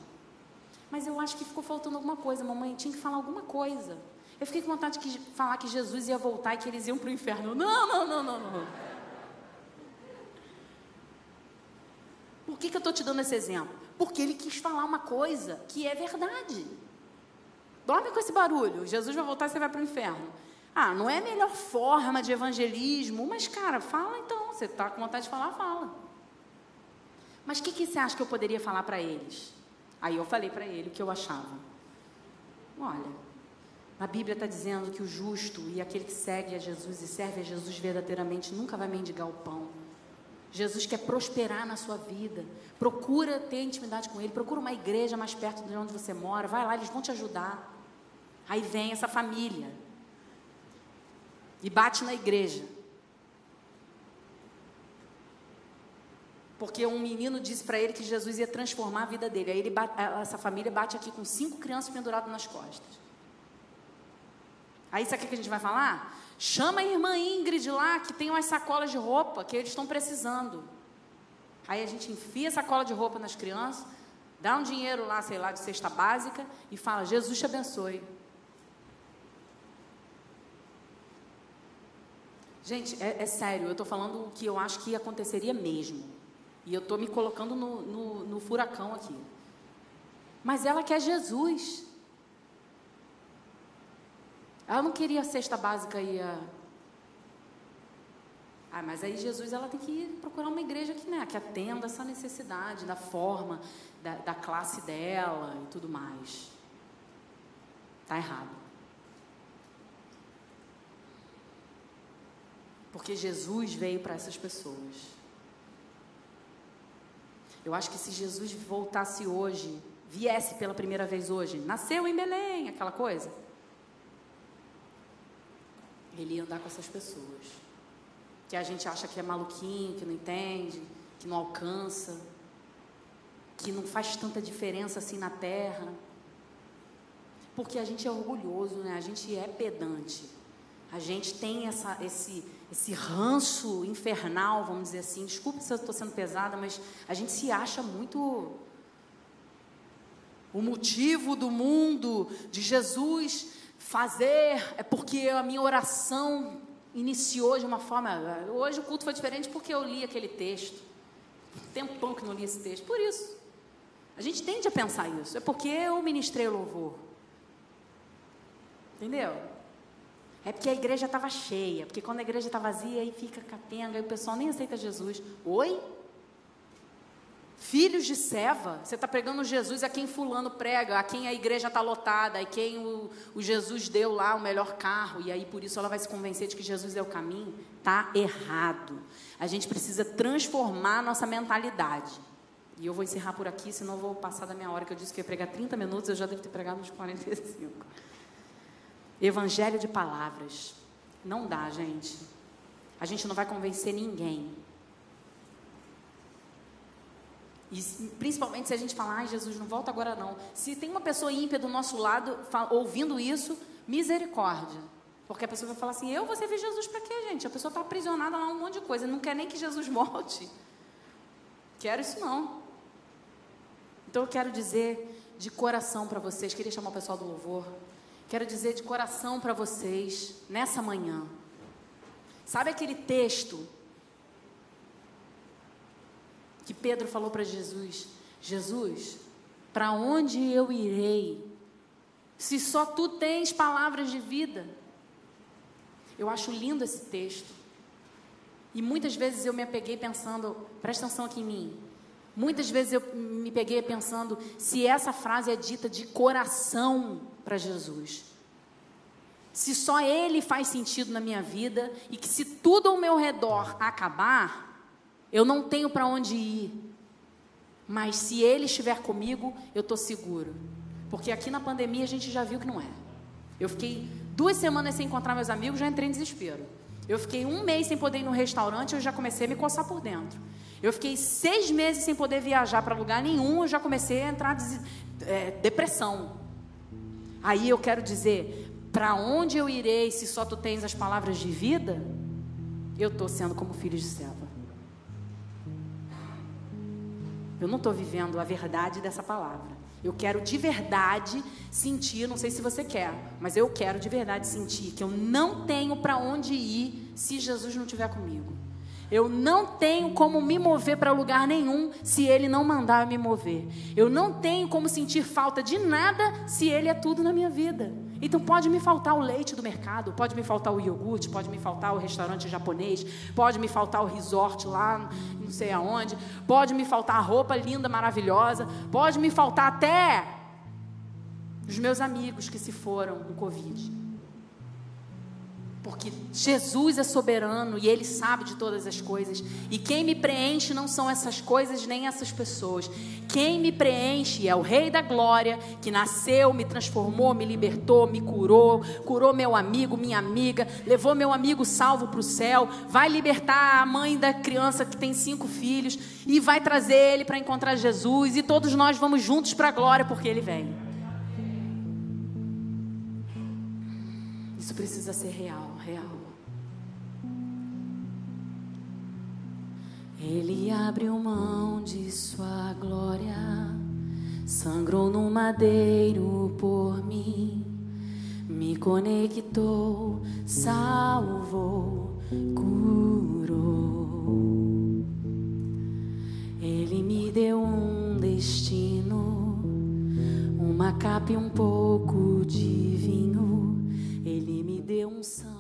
Mas eu acho que ficou faltando alguma coisa. Mamãe tinha que falar alguma coisa. Eu fiquei com vontade de falar que Jesus ia voltar e que eles iam para o inferno. Não, não, não, não, não. Por que, que eu estou te dando esse exemplo? Porque ele quis falar uma coisa que é verdade. Dorme com esse barulho. Jesus vai voltar e você vai para o inferno. Ah, não é a melhor forma de evangelismo, mas, cara, fala então. Você está com vontade de falar, fala. Mas o que, que você acha que eu poderia falar para eles? Aí eu falei para ele o que eu achava. Olha, a Bíblia está dizendo que o justo e aquele que segue a Jesus e serve a Jesus verdadeiramente nunca vai mendigar o pão. Jesus quer prosperar na sua vida. Procura ter intimidade com Ele. Procura uma igreja mais perto de onde você mora. Vai lá, eles vão te ajudar. Aí vem essa família e bate na igreja. Porque um menino disse para ele que Jesus ia transformar a vida dele. Aí ele essa família bate aqui com cinco crianças penduradas nas costas. Aí sabe o que a gente vai falar? Chama a irmã Ingrid lá, que tem umas sacolas de roupa que eles estão precisando. Aí a gente enfia a sacola de roupa nas crianças, dá um dinheiro lá, sei lá, de cesta básica e fala: Jesus te abençoe. Gente, é, é sério, eu estou falando o que eu acho que aconteceria mesmo. E eu estou me colocando no, no, no furacão aqui. Mas ela quer Jesus. Ela não queria a cesta básica e a. Ah, mas aí Jesus ela tem que ir procurar uma igreja que, né, que atenda essa necessidade da forma, da, da classe dela e tudo mais. Está errado. Porque Jesus veio para essas pessoas. Eu acho que se Jesus voltasse hoje, viesse pela primeira vez hoje, nasceu em Belém, aquela coisa, ele ia andar com essas pessoas. Que a gente acha que é maluquinho, que não entende, que não alcança, que não faz tanta diferença assim na terra. Porque a gente é orgulhoso, né? A gente é pedante. A gente tem essa, esse, esse ranço infernal, vamos dizer assim. Desculpe se eu estou sendo pesada, mas a gente se acha muito. O motivo do mundo, de Jesus fazer, é porque a minha oração iniciou de uma forma. Hoje o culto foi diferente porque eu li aquele texto. Tempão que não li esse texto. Por isso. A gente tende a pensar isso. É porque eu ministrei o louvor. Entendeu? É porque a igreja estava cheia. Porque quando a igreja está vazia, aí fica capenga, e o pessoal nem aceita Jesus. Oi? Filhos de Seva, você está pregando Jesus a quem fulano prega, a quem a igreja está lotada, a quem o, o, Jesus deu lá o melhor carro, e aí por isso ela vai se convencer de que Jesus é o caminho. Está errado. A gente precisa transformar a nossa mentalidade. E eu vou encerrar por aqui, senão eu vou passar da minha hora, que eu disse que ia pregar 30 minutos, eu já devo ter pregado uns 45. Evangelho de palavras. Não dá, gente. A gente não vai convencer ninguém. E principalmente se a gente falar, ai Jesus, não volta agora não. Se tem uma pessoa ímpia do nosso lado ouvindo isso, misericórdia. Porque a pessoa vai falar assim, eu vou servir Jesus para quê, gente? A pessoa está aprisionada lá um monte de coisa, não quer nem que Jesus volte. Quero isso não. Então eu quero dizer de coração para vocês, queria chamar o pessoal do louvor. Quero dizer de coração para vocês, nessa manhã. Sabe aquele texto que Pedro falou para Jesus: Jesus, para onde eu irei? Se só tu tens palavras de vida. Eu acho lindo esse texto. E muitas vezes eu me apeguei pensando, presta atenção aqui em mim. Muitas vezes eu me peguei pensando se essa frase é dita de coração para Jesus. Se só Ele faz sentido na minha vida e que se tudo ao meu redor acabar, eu não tenho para onde ir. Mas se Ele estiver comigo, eu estou seguro. Porque aqui na pandemia a gente já viu que não é. Eu fiquei duas semanas sem encontrar meus amigos, já entrei em desespero. Eu fiquei um mês sem poder ir no restaurante, eu já comecei a me coçar por dentro. Eu fiquei seis meses sem poder viajar para lugar nenhum, eu já comecei a entrar em é, depressão. Aí eu quero dizer, para onde eu irei se só tu tens as palavras de vida? Eu estou sendo como filho de selva. Eu não estou vivendo a verdade dessa palavra. Eu quero de verdade sentir, não sei se você quer, mas eu quero de verdade sentir que eu não tenho para onde ir se Jesus não estiver comigo. Eu não tenho como me mover para lugar nenhum se Ele não mandar me mover. Eu não tenho como sentir falta de nada se Ele é tudo na minha vida. Então pode me faltar o leite do mercado, pode me faltar o iogurte, pode me faltar o restaurante japonês, pode me faltar o resort lá, não sei aonde, pode me faltar a roupa linda, maravilhosa, pode me faltar até os meus amigos que se foram no Covid. Porque Jesus é soberano e Ele sabe de todas as coisas. E quem me preenche não são essas coisas nem essas pessoas. Quem me preenche é o Rei da Glória, que nasceu, me transformou, me libertou, me curou, curou meu amigo, minha amiga, levou meu amigo salvo para o céu, vai libertar a mãe da criança que tem cinco filhos e vai trazer ele para encontrar Jesus. E todos nós vamos juntos para a glória porque Ele vem. Isso precisa ser real, real. Ele abriu mão de sua glória, sangrou no madeiro por mim, me conectou, salvou, curou. Ele me deu um destino, uma capa e um pouco de vinho deu unção.